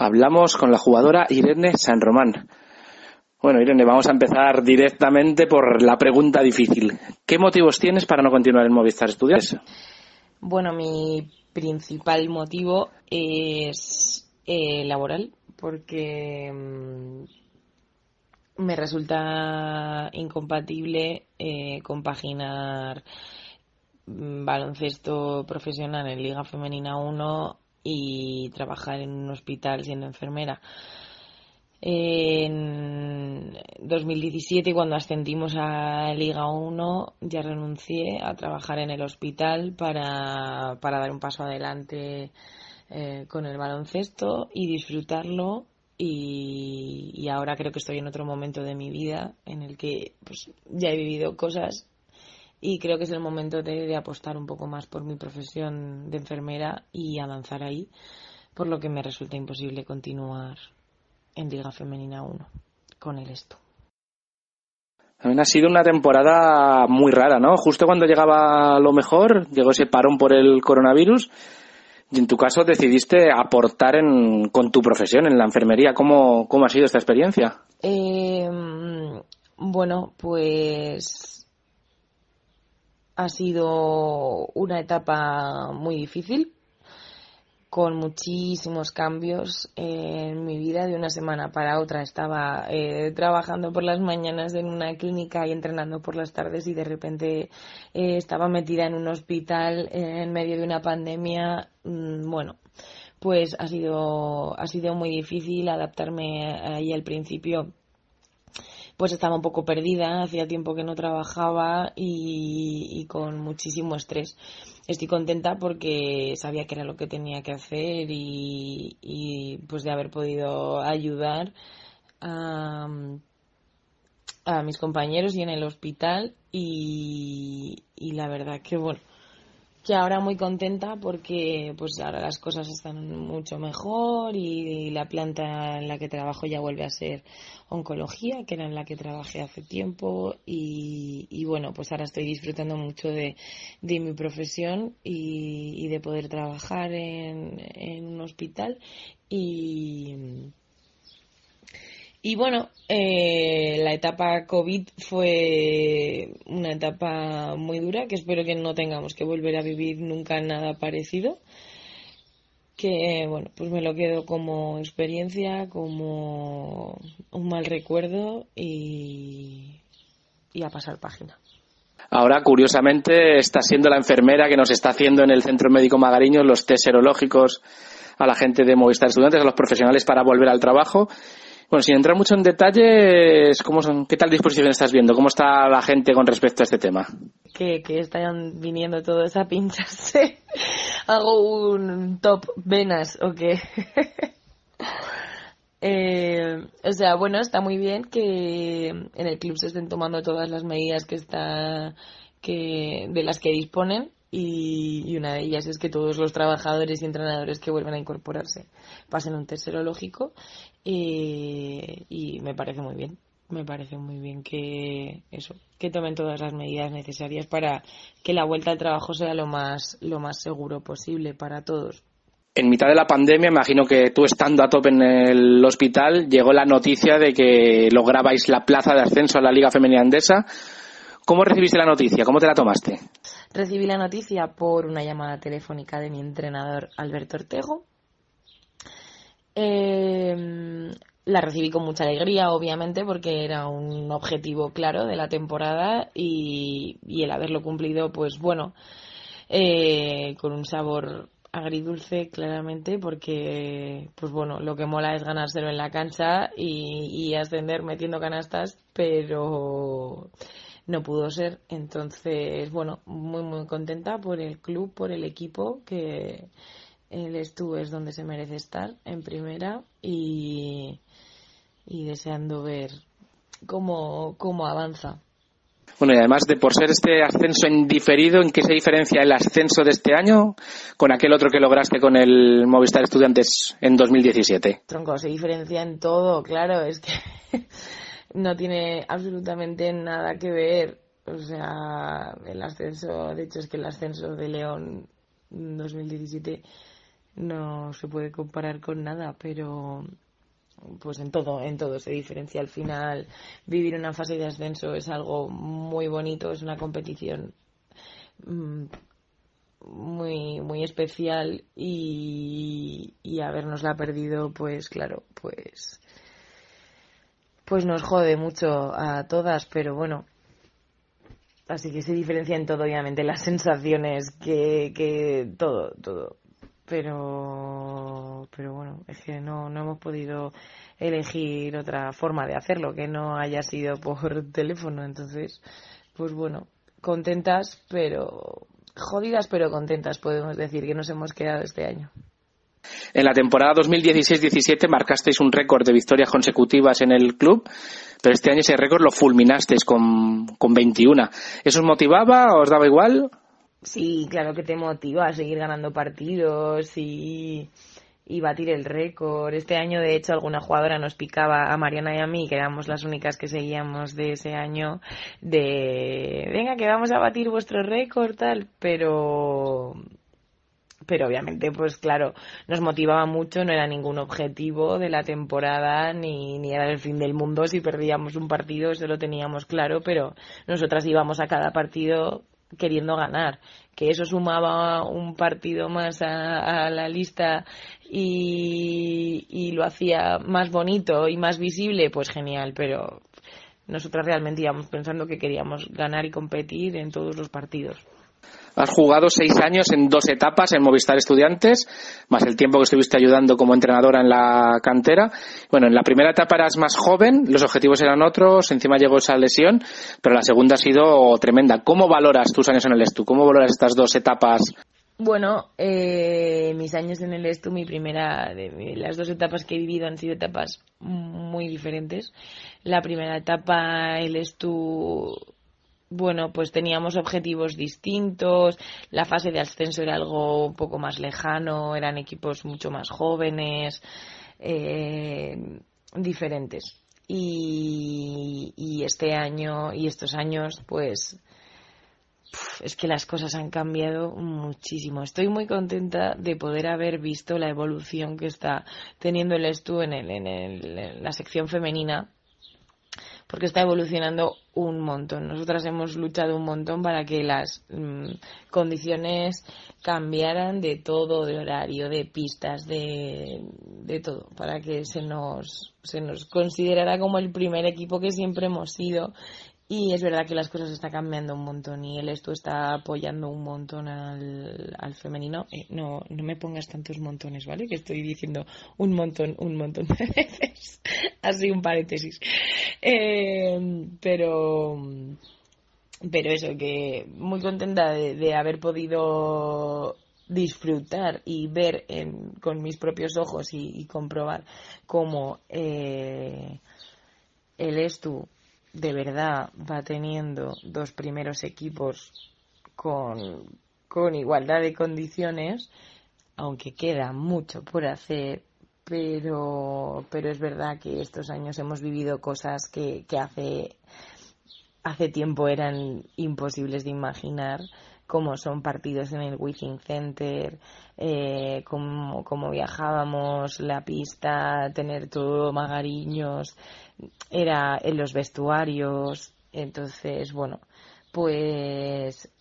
Hablamos con la jugadora Irene San Román. Bueno, Irene, vamos a empezar directamente por la pregunta difícil. ¿Qué motivos tienes para no continuar en Movistar Estudios? Bueno, mi principal motivo es eh, laboral, porque mm, me resulta incompatible eh, compaginar mm, baloncesto profesional en Liga Femenina 1 y trabajar en un hospital siendo enfermera. En 2017, cuando ascendimos a Liga 1, ya renuncié a trabajar en el hospital para, dar un paso adelante eh, con el baloncesto y disfrutarlo. Y, y, ahora creo que estoy en otro momento de mi vida en el que pues, ya he vivido cosas y creo que es el momento de, apostar un poco más por mi profesión de enfermera y avanzar ahí, por lo que me resulta imposible continuar en Liga Femenina 1 con el esto. También ha sido una temporada muy rara, ¿no? Justo cuando llegaba lo mejor, llegó ese parón por el coronavirus y en tu caso decidiste aportar en, con tu profesión en la enfermería. ¿Cómo, cómo ha sido esta experiencia? Eh, bueno, pues ha sido una etapa muy difícil, con muchísimos cambios en mi vida. De una semana para otra estaba eh, trabajando por las mañanas en una clínica y entrenando por las tardes y de repente eh, estaba metida en un hospital en medio de una pandemia. Mm, bueno, pues ha sido, ha sido muy difícil adaptarme ahí al principio pues estaba un poco perdida, hacía tiempo que no trabajaba y, con muchísimo estrés. Estoy contenta porque sabía que era lo que tenía que hacer y, pues de haber podido ayudar a, a mis compañeros y en el hospital y, y la verdad que bueno que ahora muy contenta porque pues ahora las cosas están mucho mejor y la planta en la que trabajo ya vuelve a ser oncología, que era en la que trabajé hace tiempo. Y, bueno, pues ahora estoy disfrutando mucho de, mi profesión y, de poder trabajar en, en un hospital. Y y bueno, eh, la etapa COVID fue una etapa muy dura que espero que no tengamos que volver a vivir nunca nada parecido. Que bueno, pues me lo quedo como experiencia, como un mal recuerdo y, y a pasar página. Ahora, curiosamente, está siendo la enfermera que nos está haciendo en el Centro Médico Magariño los test serológicos a la gente de Movistar Estudiantes, a los profesionales para volver al trabajo. Bueno, sin entrar mucho en detalles, ¿cómo son, ¿qué tal disposición estás viendo? ¿Cómo está la gente con respecto a este tema? Que, que están viniendo todos a pincharse. Hago un top venas o qué. Eh, o sea, bueno, está muy bien que en el club se estén tomando todas las medidas que está que de las que disponen y, una de ellas es que todos los trabajadores y entrenadores que vuelven a incorporarse pasen un test serológico y, me parece muy bien me parece muy bien que eso que tomen todas las medidas necesarias para que la vuelta al trabajo sea lo más lo más seguro posible para todos en mitad de la pandemia, imagino que tú estando a tope en el hospital, llegó la noticia de que lograbais la plaza de ascenso a la Liga Femenina Andesa. ¿Cómo recibiste la noticia? ¿Cómo te la tomaste? Recibí la noticia por una llamada telefónica de mi entrenador Alberto Ortego. Em, la recibí con mucha alegría, obviamente, porque era un objetivo claro de la temporada y, el haberlo cumplido, pues bueno, eh, con un sabor agridulce claramente porque pues bueno lo que mola es ganárselo en la cancha y ascender metiendo canastas pero no pudo ser. Entonces, bueno, muy, muy contenta por el club, por el equipo que, el Estu es donde se merece estar, en primera, y, y deseando ver cómo, cómo avanza. Bueno, y además de por ser este ascenso en diferido, ¿en qué se diferencia el ascenso de este año con aquel otro que lograste con el Movistar Estudiantes en 2017? Tronco, se diferencia en todo, claro, es que no tiene absolutamente nada que ver. O sea, el ascenso, de hecho es que el ascenso de León 2017 no se puede comparar con nada, pero pues en todo, en todo se diferencia. Al final, vivir una fase de ascenso es algo muy bonito, es una competición mm, muy, muy especial y, y habernosla perdido, pues claro, pues, pues nos jode mucho a todas, pero bueno. Así que se diferencia en todo, obviamente, las sensaciones, que, que todo, todo. Pero pero bueno es que no no hemos podido elegir otra forma de hacerlo que no haya sido por teléfono. Entonces pues bueno contentas pero jodidas pero contentas podemos decir que nos hemos quedado este año en la temporada 2016-17 marcasteis un récord de victorias consecutivas en el club, pero este año ese récord lo fulminasteis con, con 21. ¿Eso os motivaba? ¿Os daba igual? Sí, claro que te motiva a seguir ganando partidos y, y batir el récord. Este año, de hecho, alguna jugadora nos picaba a Mariana y a mí, que éramos las únicas que seguíamos de ese año, de venga, que vamos a batir vuestro récord, tal, pero pero obviamente, pues claro, nos motivaba mucho, no era ningún objetivo de la temporada, ni, ni era el fin del mundo si perdíamos un partido, eso lo teníamos claro, pero nosotras íbamos a cada partido queriendo ganar. Que eso sumaba un partido más a, la lista y, y, lo hacía más bonito y más visible, pues genial, pero nosotros realmente íbamos pensando que queríamos ganar y competir en todos los partidos. Has jugado seis años en dos etapas en Movistar Estudiantes, más el tiempo que estuviste ayudando como entrenadora en la cantera. Bueno, en la primera etapa eras más joven, los objetivos eran otros, encima llegó esa lesión, pero la segunda ha sido tremenda. ¿Cómo valoras tus años en el Estu? ¿Cómo valoras estas dos etapas? Bueno, eh, mis años en el Estu, mi primera, de, las dos etapas que he vivido han sido etapas muy diferentes. La primera etapa, el Estu bueno, pues teníamos objetivos distintos, la fase de ascenso era algo un poco más lejano, eran equipos mucho más jóvenes, eh, diferentes. Y, este año y estos años, pues es que las cosas han cambiado muchísimo. Estoy muy contenta de poder haber visto la evolución que está teniendo el Estu en, el, en, el, en la sección femenina porque está evolucionando un montón. Nosotras hemos luchado un montón para que las mm, condiciones cambiaran de todo, de horario, de pistas, de, de todo, para que se nos, se nos considerara como el primer equipo que siempre hemos sido y es verdad que las cosas están cambiando un montón y él esto está apoyando un montón al, al femenino. Eh, no, no me pongas tantos montones, ¿vale? Que estoy diciendo un montón, un montón de veces. Así un paréntesis. Eh, pero, pero eso, que muy contenta de, haber podido disfrutar y ver con mis propios ojos y, comprobar cómo eh, el Estu de verdad va teniendo dos primeros equipos con, con igualdad de condiciones, aunque queda mucho por hacer, pero, pero es verdad que estos años hemos vivido cosas que, que hace, hace tiempo eran imposibles de imaginar como son partidos en el Within Center, eh, cómo, viajábamos, la pista, tener todo magariños, era en los vestuarios. Entonces, bueno, pues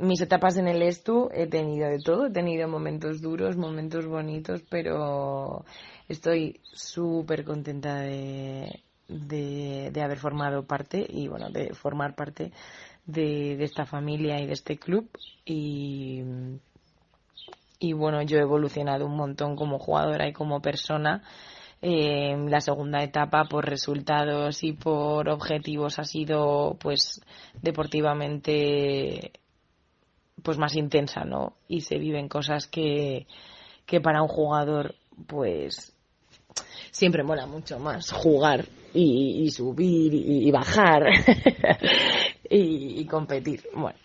mis etapas en el Estu he tenido de todo, he tenido momentos duros, momentos bonitos, pero estoy súper contenta de, de, de, haber formado parte y bueno, de formar parte de, esta familia y de este club y, y bueno, yo he evolucionado un montón como jugadora y como persona. Eh, la segunda etapa por resultados y por objetivos ha sido pues deportivamente pues más intensa, ¿no? Y se viven cosas que, que para un jugador, pues siempre mola mucho más jugar y, subir y, bajar y, competir. Bueno.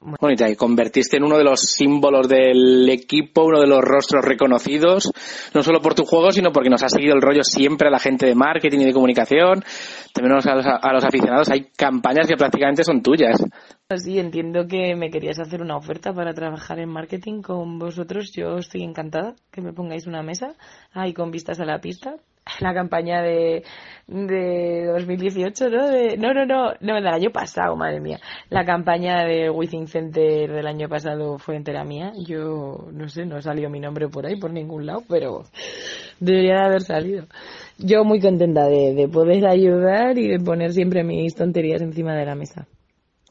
Bueno, y te convertiste en uno de los símbolos del equipo, uno de los rostros reconocidos, no solo por tu juego, sino porque nos ha seguido el rollo siempre a la gente de marketing y de comunicación, también a los, a los aficionados. Hay campañas que prácticamente son tuyas. Sí, entiendo que me querías hacer una oferta para trabajar en marketing con vosotros. Yo estoy encantada que me pongáis una mesa ahí con vistas a la pista la campaña de, de 2018, ¿no? De, no, no, no, no, del año pasado, madre mía. La campaña de Within Center del año pasado fue entera mía. Yo, no sé, no salió mi nombre por ahí, por ningún lado, pero debería de haber salido. Yo muy contenta de, de poder ayudar y de poner siempre mis tonterías encima de la mesa.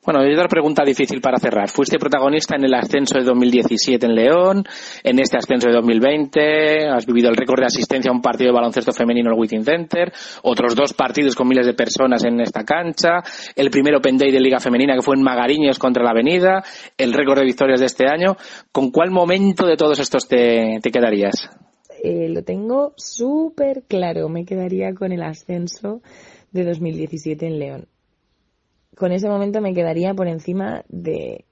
Bueno, hay otra pregunta difícil para cerrar. Fuiste protagonista en el ascenso de 2017 en León, en este ascenso de 2020, has vivido el récord de asistencia a un partido de baloncesto femenino en el Within Center, otros dos partidos con miles de personas en esta cancha, el primer Open Day de Liga Femenina que fue en Magariños contra la Avenida, el récord de victorias de este año. ¿Con cuál momento de todos estos te, quedarías? Eh, lo tengo súper claro. Me quedaría con el ascenso de 2017 en León con ese momento me quedaría por encima de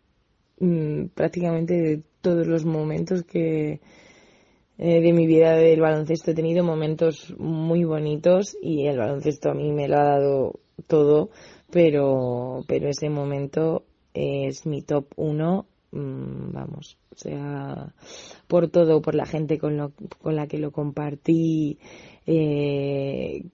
mm, prácticamente de todos los momentos que eh, de mi vida del baloncesto. He tenido momentos muy bonitos y el baloncesto a mí me lo ha dado todo pero pero ese momento es mi top uno mm, vamos o sea por todo por la gente con lo, con la que lo compartí eh,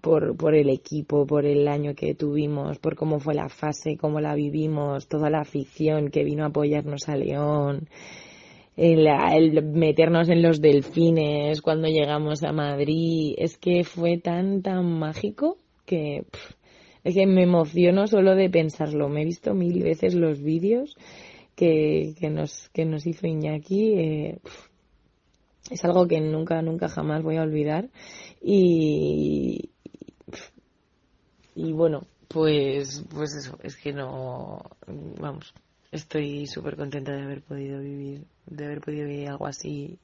por, por el equipo, por el año que tuvimos, por cómo fue la fase, cómo la vivimos, toda la afición que vino a apoyarnos a León, el, meternos en los delfines cuando llegamos a Madrid, es que fue tan, tan mágico que es que me emociono solo de pensarlo. Me he visto mil veces los vídeos que, que, nos, que nos hizo Iñaki. Eh, es algo que nunca, nunca jamás voy a olvidar. Y, y bueno, pues, pues eso, es que no, vamos, estoy súper contenta de haber podido vivir, de haber podido vivir algo así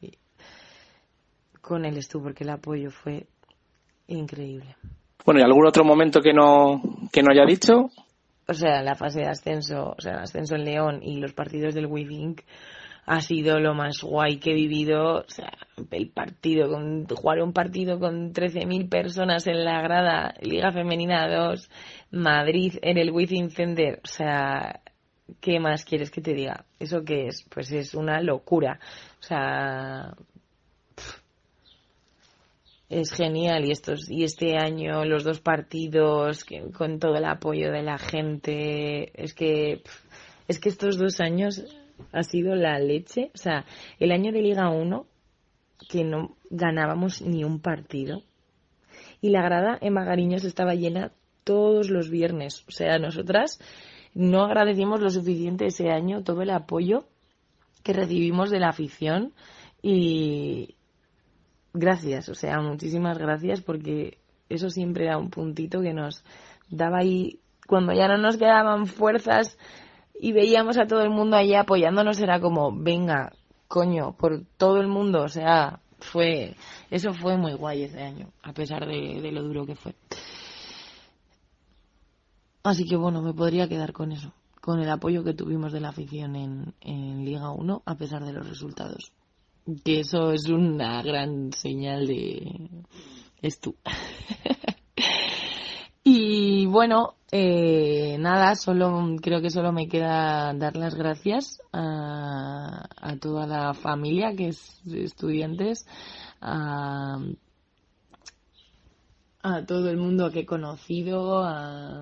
con él estuvo, porque el apoyo fue increíble. Bueno, ¿y algún otro momento que no, que no haya dicho? O sea, la fase de ascenso, o sea, el ascenso en León y los partidos del Withink ha sido lo más guay que he vivido. O sea, el partido, con, jugar un partido con 13.000 personas en la grada, Liga Femenina 2, Madrid en el Within Center. O sea, ¿qué más quieres que te diga? ¿Eso qué es? Pues es una locura. O sea, es genial y estos y este año los dos partidos con todo el apoyo de la gente es que es que estos dos años ha sido la leche. O sea, el año de Liga 1, que no ganábamos ni un partido. Y la grada en Magariños estaba llena todos los viernes. O sea, nosotras no agradecimos lo suficiente ese año todo el apoyo que recibimos de la afición y gracias, o sea, muchísimas gracias porque eso siempre era un puntito que nos daba ahí cuando ya no nos quedaban fuerzas y veíamos a todo el mundo allí apoyándonos, era como, venga, coño, por todo el mundo, o sea, fue, eso fue muy guay ese año, a pesar de, lo duro que fue. Así que bueno, me podría quedar con eso, con el apoyo que tuvimos de la afición en, en Liga 1, a pesar de los resultados. Que eso es una gran señal de... es tú. bueno, eh, nada, solo creo que solo me queda dar las gracias a, toda la familia que es estudiantes, a, todo el mundo que he conocido.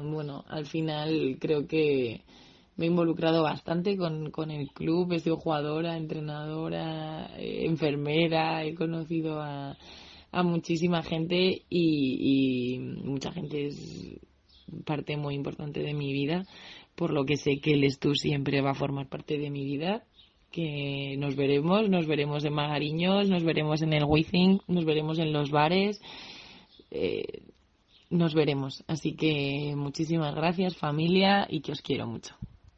bueno, al final creo que me he involucrado bastante con, con el club, he sido jugadora, entrenadora, eh, enfermera, he conocido a, a muchísima gente y, y mucha gente es parte muy importante de mi vida, por lo que sé que el Estu siempre va a formar parte de mi vida, que nos veremos, nos veremos en Magariños, nos veremos en el Withing, nos veremos en los bares, eh, nos veremos. Así que muchísimas gracias familia y que os quiero mucho.